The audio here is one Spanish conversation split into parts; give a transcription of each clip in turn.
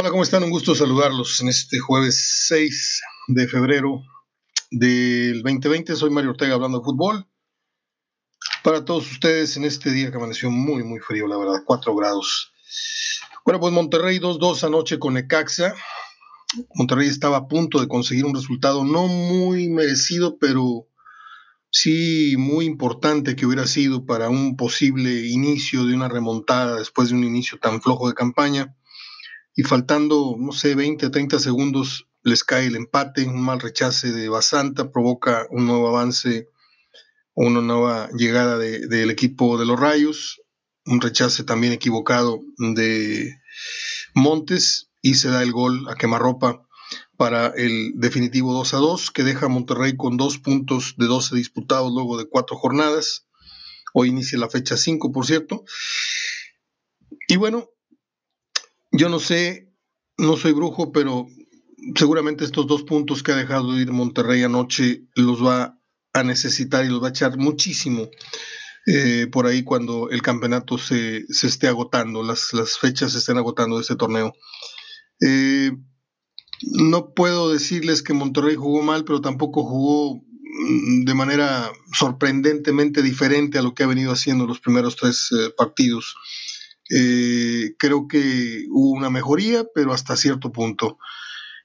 Hola, ¿cómo están? Un gusto saludarlos en este jueves 6 de febrero del 2020. Soy Mario Ortega hablando de fútbol. Para todos ustedes en este día que amaneció muy, muy frío, la verdad, 4 grados. Bueno, pues Monterrey 2-2 anoche con Necaxa. Monterrey estaba a punto de conseguir un resultado no muy merecido, pero sí muy importante que hubiera sido para un posible inicio de una remontada después de un inicio tan flojo de campaña y faltando, no sé, 20, 30 segundos les cae el empate, un mal rechace de Basanta provoca un nuevo avance, una nueva llegada del equipo de los Rayos, un rechace también equivocado de Montes y se da el gol a quemarropa para el definitivo 2 a 2 que deja a Monterrey con dos puntos de 12 disputados luego de cuatro jornadas. Hoy inicia la fecha 5, por cierto. Y bueno, yo no sé, no soy brujo, pero seguramente estos dos puntos que ha dejado de ir Monterrey anoche los va a necesitar y los va a echar muchísimo eh, por ahí cuando el campeonato se, esté agotando, las, las, fechas se estén agotando de este torneo. Eh, no puedo decirles que Monterrey jugó mal, pero tampoco jugó mm, de manera sorprendentemente diferente a lo que ha venido haciendo los primeros tres eh, partidos. Eh, creo que hubo una mejoría, pero hasta cierto punto.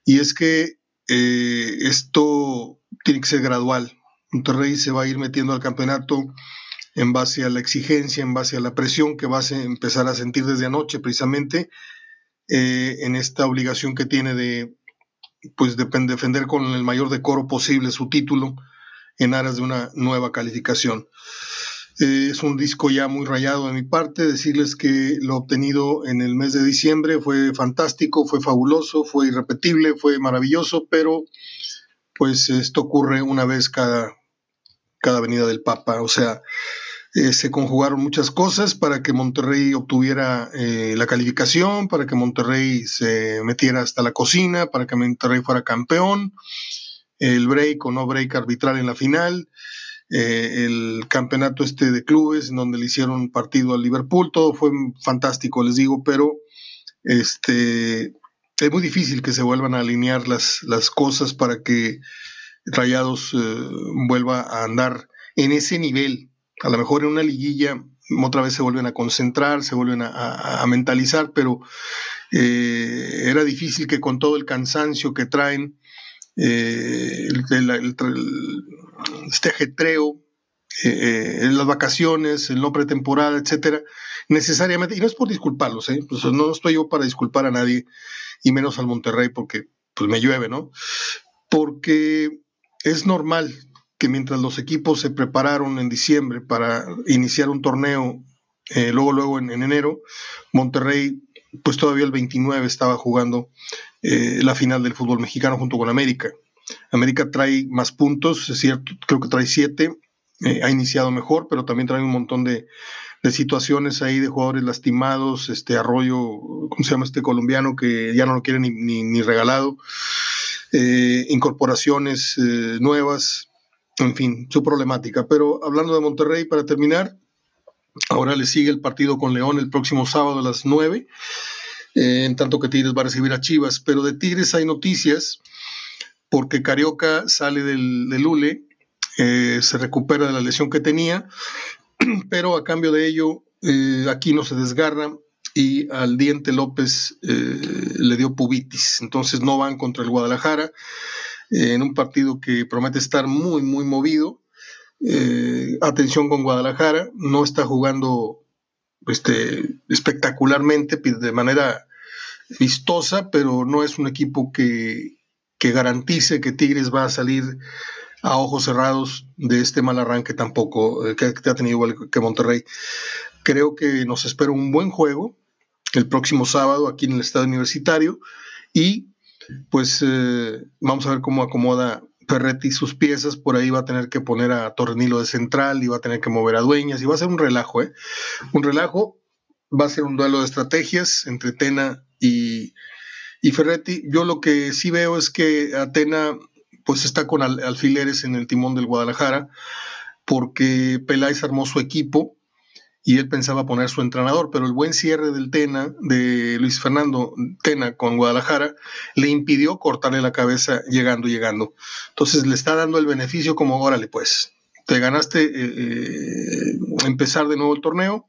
Y es que eh, esto tiene que ser gradual. Monterrey se va a ir metiendo al campeonato en base a la exigencia, en base a la presión que va a empezar a sentir desde anoche, precisamente eh, en esta obligación que tiene de, pues, de defender con el mayor decoro posible su título en aras de una nueva calificación. Eh, es un disco ya muy rayado de mi parte. Decirles que lo obtenido en el mes de diciembre fue fantástico, fue fabuloso, fue irrepetible, fue maravilloso, pero pues esto ocurre una vez cada, cada venida del Papa. O sea, eh, se conjugaron muchas cosas para que Monterrey obtuviera eh, la calificación, para que Monterrey se metiera hasta la cocina, para que Monterrey fuera campeón, el break o no break arbitral en la final. Eh, el campeonato este de clubes, en donde le hicieron partido al Liverpool, todo fue fantástico, les digo, pero este, es muy difícil que se vuelvan a alinear las, las cosas para que Rayados eh, vuelva a andar en ese nivel. A lo mejor en una liguilla otra vez se vuelven a concentrar, se vuelven a, mentalizar, pero eh, era difícil que con todo el cansancio que traen, eh, el, este ajetreo, eh, eh las vacaciones, el no pretemporada, etcétera, necesariamente, y no es por disculparlos, ¿eh? pues no estoy yo para disculpar a nadie, y menos al Monterrey, porque pues me llueve, ¿no? Porque es normal que mientras los equipos se prepararon en diciembre para iniciar un torneo, eh, luego, luego en, enero, Monterrey, pues todavía el 29 estaba jugando la final del fútbol mexicano junto con América. América trae más puntos, es cierto, creo que trae siete, eh, ha iniciado mejor, pero también trae un montón de, situaciones ahí de jugadores lastimados, este Arroyo, ¿cómo se llama este colombiano que ya no lo quiere ni, regalado? Eh, incorporaciones eh, nuevas, en fin, su problemática. Pero hablando de Monterrey, para terminar, ahora le sigue el partido con León el próximo sábado a las 9, en tanto que Tigres va a recibir a Chivas, pero de Tigres hay noticias porque Carioca sale del, del ULE, eh, se recupera de la lesión que tenía, pero a cambio de ello, eh, aquí no se desgarra y al Diente López eh, le dio pubitis, entonces no van contra el Guadalajara en un partido que promete estar muy, muy movido. atención con Guadalajara, no está jugando este, espectacularmente, de manera vistosa, pero no es un equipo que, que garantice que Tigres va a salir a ojos cerrados de este mal arranque tampoco eh, que, ha tenido igual que Monterrey. Creo que nos espera un buen juego el próximo sábado aquí en el Estado Universitario y pues eh, vamos a ver cómo acomoda Ferretti sus piezas, por ahí va a tener que poner a Tornilo de central y va a tener que mover a Dueñas y va a ser un relajo, ¿eh? Un relajo, va a ser un duelo de estrategias entre Tena y, y Ferretti, yo lo que sí veo es que Atena pues está con alfileres en el timón del Guadalajara, porque Peláez armó su equipo y él pensaba poner su entrenador, pero el buen cierre del Tena, de Luis Fernando Tena con Guadalajara, le impidió cortarle la cabeza llegando, llegando. Entonces le está dando el beneficio como, órale pues, te ganaste eh, eh, empezar de nuevo el torneo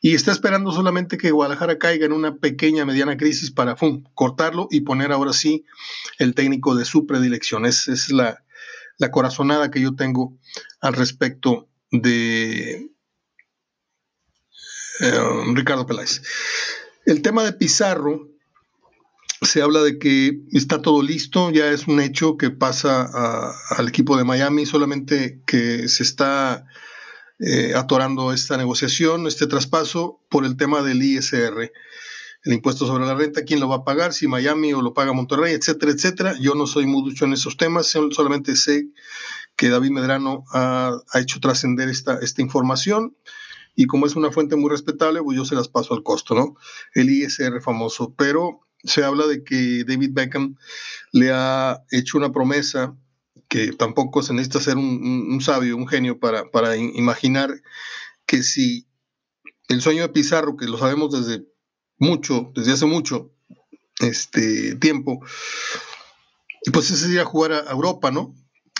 y está esperando solamente que Guadalajara caiga en una pequeña, mediana crisis para cortarlo y poner ahora sí el técnico de su predilección. Esa es la, la corazonada que yo tengo al respecto de eh, Ricardo Peláez. El tema de Pizarro, se habla de que está todo listo, ya es un hecho que pasa al equipo de Miami, solamente que se está eh, atorando esta negociación, este traspaso por el tema del ISR, el impuesto sobre la renta, quién lo va a pagar, si Miami o lo paga Monterrey, etcétera, etcétera. Yo no soy mucho en esos temas, solamente sé que David Medrano ha, ha hecho trascender esta, esta información y como es una fuente muy respetable, pues yo se las paso al costo, ¿no? El ISR famoso, pero se habla de que David Beckham le ha hecho una promesa que tampoco se necesita ser un, sabio, un genio para, para imaginar que si el sueño de Pizarro, que lo sabemos desde mucho, desde hace mucho este, tiempo, pues ese ir a jugar a Europa, ¿no?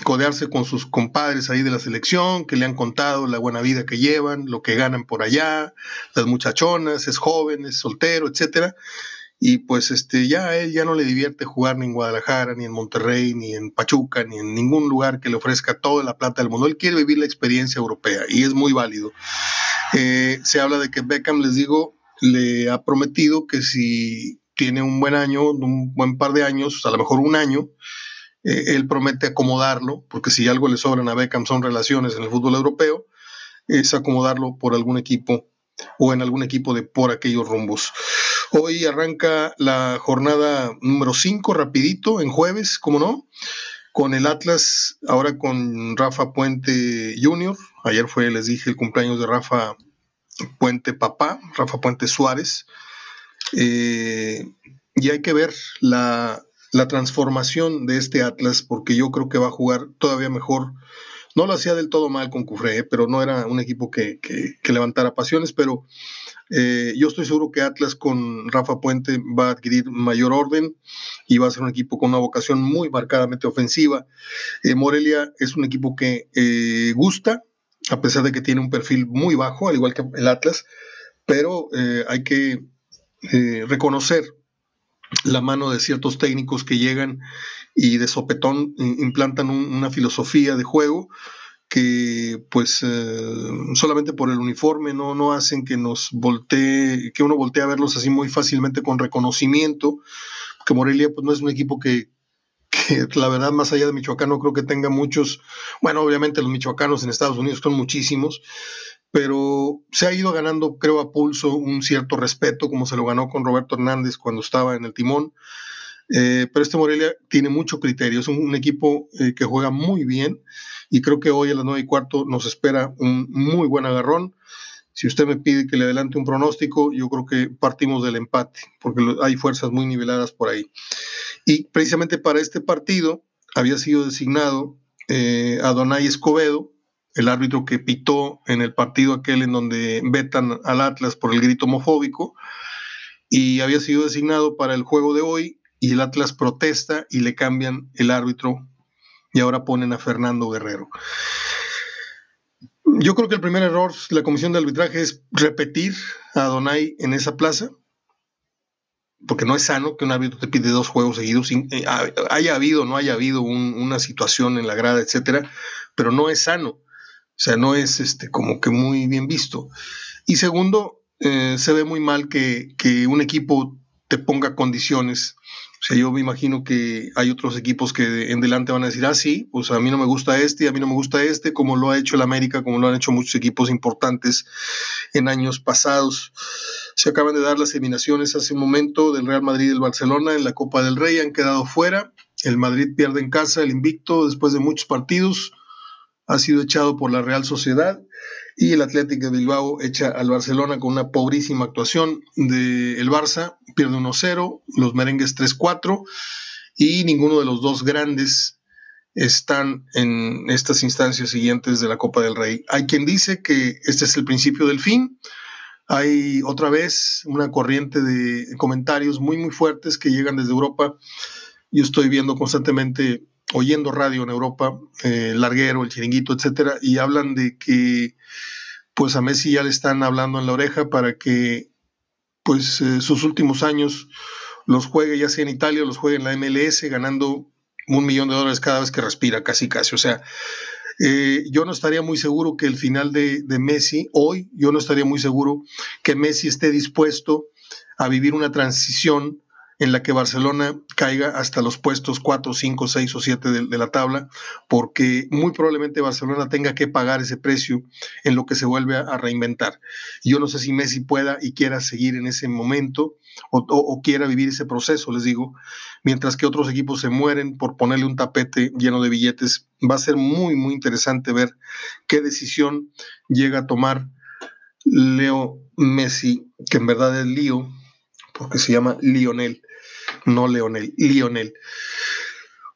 codearse con sus compadres ahí de la selección, que le han contado la buena vida que llevan, lo que ganan por allá, las muchachonas, es joven, es soltero, etcétera. Y pues este, ya a él ya no le divierte jugar ni en Guadalajara, ni en Monterrey, ni en Pachuca, ni en ningún lugar que le ofrezca toda la plata del mundo. Él quiere vivir la experiencia europea y es muy válido. Eh, se habla de que Beckham, les digo, le ha prometido que si tiene un buen año, un buen par de años, a lo mejor un año, eh, él promete acomodarlo, porque si algo le sobran a Beckham son relaciones en el fútbol europeo, es acomodarlo por algún equipo o en algún equipo de por aquellos rumbos. Hoy arranca la jornada número 5, rapidito, en jueves, como no, con el Atlas, ahora con Rafa Puente Jr. Ayer fue, les dije, el cumpleaños de Rafa Puente Papá, Rafa Puente Suárez. Eh, y hay que ver la, la transformación de este Atlas, porque yo creo que va a jugar todavía mejor. No lo hacía del todo mal con Cufré, ¿eh? pero no era un equipo que, levantara pasiones, pero eh, yo estoy seguro que Atlas con Rafa Puente va a adquirir mayor orden y va a ser un equipo con una vocación muy marcadamente ofensiva. Eh, Morelia es un equipo que gusta, a pesar de que tiene un perfil muy bajo, al igual que el Atlas, pero hay que reconocer la mano de ciertos técnicos que llegan y de sopetón implantan una filosofía de juego que pues eh, solamente por el uniforme no, no hacen que nos voltee, que uno voltee a verlos así muy fácilmente con reconocimiento, que Morelia pues no es un equipo que, que la verdad más allá de Michoacán no creo que tenga muchos, bueno obviamente los michoacanos en Estados Unidos son muchísimos, pero se ha ido ganando, creo, a pulso un cierto respeto, como se lo ganó con Roberto Hernández cuando estaba en el timón. Eh, pero este Morelia tiene mucho criterio, es un, equipo eh, que juega muy bien y creo que hoy a las nueve y cuarto nos espera un muy buen agarrón. Si usted me pide que le adelante un pronóstico, yo creo que partimos del empate, porque hay fuerzas muy niveladas por ahí. Y precisamente para este partido había sido designado eh, Adonai Escobedo, el árbitro que pitó en el partido aquel en donde vetan al Atlas por el grito homofóbico y había sido designado para el juego de hoy y el Atlas protesta y le cambian el árbitro y ahora ponen a Fernando Guerrero. Yo creo que el primer error de la comisión de arbitraje es repetir a Donay en esa plaza, porque no es sano que un árbitro te pide dos juegos seguidos, eh, haya habido o no haya habido una situación en la grada, etcétera, pero no es sano. O sea, no es este, como que muy bien visto. Y segundo, eh, se ve muy mal que, un equipo te ponga condiciones. O sea, yo me imagino que hay otros equipos que en delante van a decir, ah, sí, pues a mí no me gusta este, a mí no me gusta este, como lo ha hecho el América, como lo han hecho muchos equipos importantes en años pasados. Se acaban de dar las eliminaciones hace un momento del Real Madrid y del Barcelona en la Copa del Rey, han quedado fuera. El Madrid pierde en casa el invicto después de muchos partidos ha sido echado por la Real Sociedad y el Atlético de Bilbao echa al Barcelona con una pobrísima actuación del el Barça, pierde 1-0, los merengues 3-4 y ninguno de los dos grandes están en estas instancias siguientes de la Copa del Rey. Hay quien dice que este es el principio del fin. Hay otra vez una corriente de comentarios muy, muy fuertes que llegan desde Europa. Yo estoy viendo constantemente, oyendo radio en Europa, eh, Larguero, el Chiringuito, etcétera, y hablan de que pues a Messi ya le están hablando en la oreja para que pues eh, sus últimos años los juegue ya sea en Italia o los juegue en la MLS ganando un millón de dólares cada vez que respira, casi casi. O sea, eh, yo no estaría muy seguro que el final de, de, Messi, hoy, yo no estaría muy seguro que Messi esté dispuesto a vivir una transición en la que Barcelona caiga hasta los puestos 4, 5, 6 o 7 de, la tabla, porque muy probablemente Barcelona tenga que pagar ese precio en lo que se vuelve a, reinventar. Yo no sé si Messi pueda y quiera seguir en ese momento o, quiera vivir ese proceso, les digo, mientras que otros equipos se mueren por ponerle un tapete lleno de billetes. Va a ser muy, muy interesante ver qué decisión llega a tomar Leo Messi, que en verdad es Lío, porque se llama Lionel no Leonel, Lionel.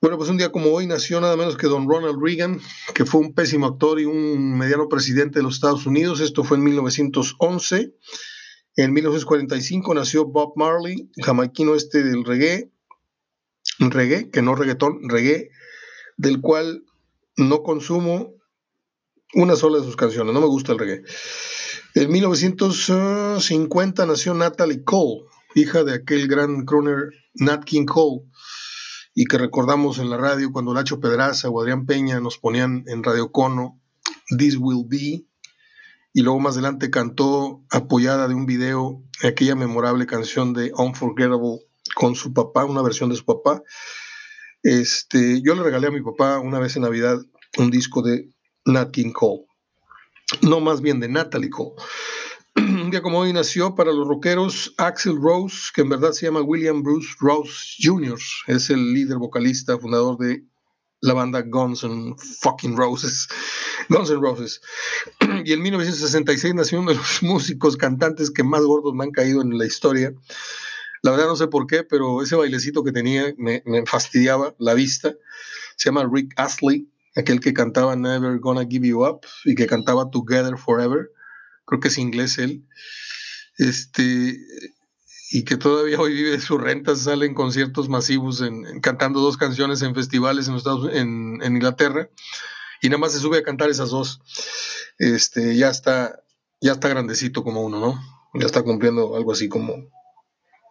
Bueno, pues un día como hoy nació nada menos que don Ronald Reagan, que fue un pésimo actor y un mediano presidente de los Estados Unidos. Esto fue en 1911. En 1945 nació Bob Marley, jamaiquino este del reggae, reggae, que no reggaetón, reggae, del cual no consumo una sola de sus canciones, no me gusta el reggae. En 1950 nació Natalie Cole, hija de aquel gran crooner Nat King Cole, y que recordamos en la radio cuando Nacho Pedraza o Adrián Peña nos ponían en Radio Cono This Will Be, y luego más adelante cantó apoyada de un video aquella memorable canción de Unforgettable con su papá, una versión de su papá. Este, yo le regalé a mi papá una vez en Navidad un disco de Nat King Cole, no más bien de Natalie Cole. Día como hoy nació para los rockeros Axel Rose, que en verdad se llama William Bruce Rose Jr., es el líder vocalista, fundador de la banda Guns N' fucking Roses. Guns N' Roses. Y en 1966 nació uno de los músicos cantantes que más gordos me han caído en la historia. La verdad no sé por qué, pero ese bailecito que tenía me, me fastidiaba la vista. Se llama Rick Astley, aquel que cantaba Never Gonna Give You Up y que cantaba Together Forever creo que es inglés él, este, y que todavía hoy vive sus rentas, sale en conciertos masivos, en, cantando dos canciones en festivales en, Estados, en, en, Inglaterra, y nada más se sube a cantar esas dos. Este, ya está, ya está grandecito como uno, ¿no? Ya está cumpliendo algo así como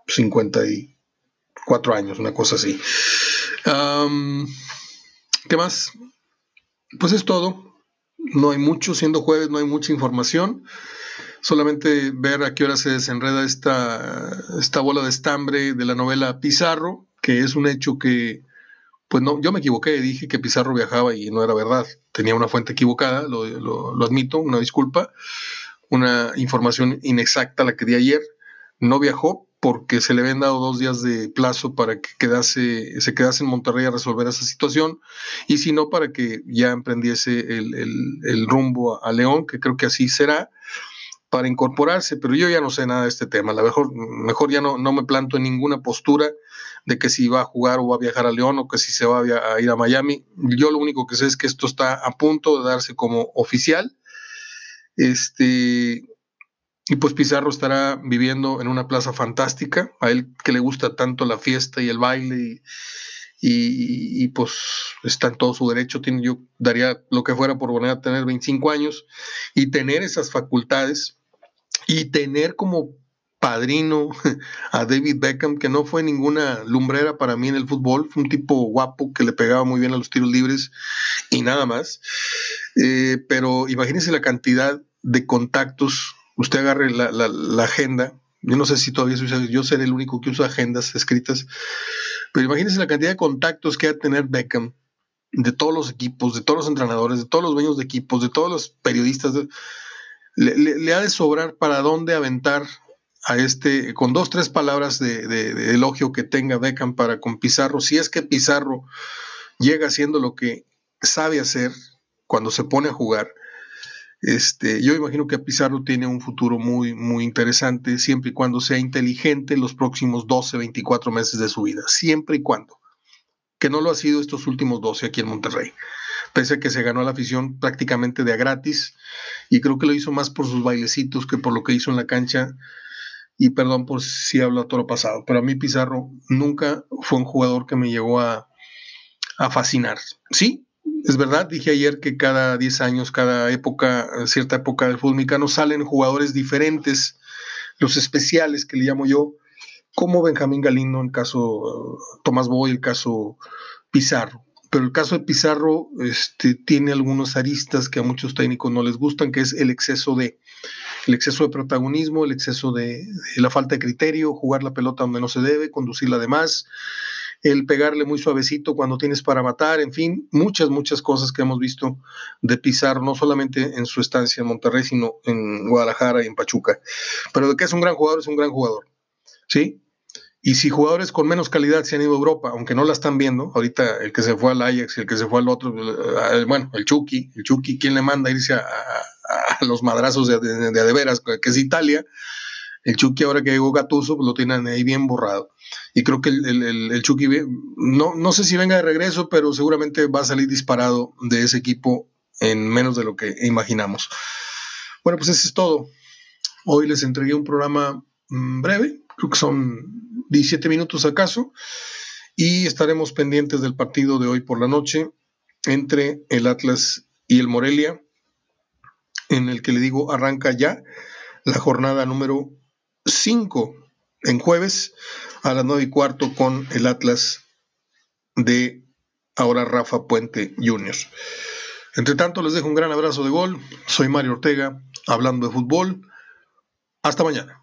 54 años, una cosa así. ¿Qué más? Pues es todo no hay mucho, siendo jueves no hay mucha información, solamente ver a qué hora se desenreda esta, esta bola de estambre de la novela Pizarro, que es un hecho que, pues no, yo me equivoqué, dije que Pizarro viajaba y no era verdad, tenía una fuente equivocada, lo, lo admito, una disculpa, una información inexacta la que di ayer, no viajó, porque se le habían dado dos días de plazo para que quedase, se quedase en Monterrey a resolver esa situación, y si no, para que ya emprendiese el, rumbo a, León, que creo que así será, para incorporarse, pero yo ya no sé nada de este tema, la mejor, mejor ya no, no me planto en ninguna postura de que si va a jugar o va a viajar a León o que si se va a ir a Miami. Yo lo único que sé es que esto está a punto de darse como oficial. Este, y pues Pizarro estará viviendo en una plaza fantástica, a él que le gusta tanto la fiesta y el baile y, pues está en todo su derecho, tiene, yo daría lo que fuera por volver a tener 25 años y tener esas facultades y tener como padrino a David Beckham, que no fue ninguna lumbrera para mí en el fútbol, fue un tipo guapo que le pegaba muy bien a los tiros libres y nada más. Eh, pero imagínense la cantidad de contactos usted agarre la, agenda, yo no sé si todavía se usa, yo seré el único que usa agendas escritas, pero imagínense la cantidad de contactos que va a tener Beckham de todos los equipos, de todos los entrenadores, de todos los dueños de equipos, de todos los periodistas. le, ha de sobrar para dónde aventar a este, con dos, tres palabras de, de, elogio que tenga Beckham para con Pizarro, si es que Pizarro llega haciendo lo que sabe hacer cuando se pone a jugar, este, yo imagino que Pizarro tiene un futuro muy, muy interesante, siempre y cuando sea inteligente los próximos 12, 24 meses de su vida, siempre y cuando. que no lo ha sido estos últimos 12 aquí en Monterrey. Pese a que se ganó la afición prácticamente de a gratis, y creo que lo hizo más por sus bailecitos que por lo que hizo en la cancha. Y perdón por si hablo a toro pasado, pero a mí Pizarro nunca fue un jugador que me llegó a, a fascinar. Sí, es verdad, dije ayer que cada 10 años, cada época, cierta época del fútbol mexicano salen jugadores diferentes, los especiales que le llamo yo, como Benjamín Galindo, el caso Tomás Boy, el caso Pizarro. Pero el caso de Pizarro este, tiene algunos aristas que a muchos técnicos no les gustan, que es el exceso de, el exceso de protagonismo, el exceso de, de la falta de criterio, jugar la pelota donde no se debe, conducirla de más, el pegarle muy suavecito cuando tienes para matar, en fin, muchas, muchas cosas que hemos visto de Pizarro, no solamente en su estancia en Monterrey, sino en Guadalajara y en Pachuca. Pero de que es un gran jugador, es un gran jugador. ¿Sí? Y si jugadores con menos calidad se han ido a Europa, aunque no la están viendo, ahorita el que se fue al Ajax el que se fue al otro, eh, bueno, el Chucky, el Chucky, ¿quién le manda a irse a, los madrazos de, de, de, veras, que es Italia? El Chucky ahora que llegó Gatuso, pues lo tienen ahí bien borrado. Y creo que el, Chucky, no, no sé si venga de regreso, pero seguramente va a salir disparado de ese equipo en menos de lo que imaginamos. Bueno, pues eso es todo. Hoy les entregué un programa mm, breve, creo que son 17 minutos acaso, y estaremos pendientes del partido de hoy por la noche entre el Atlas y el Morelia, en el que le digo arranca ya la jornada número 5 en jueves a las 9 y cuarto con el Atlas de ahora Rafa Puente Jr. Entre tanto, les dejo un gran abrazo de gol. Soy Mario Ortega, hablando de fútbol. Hasta mañana.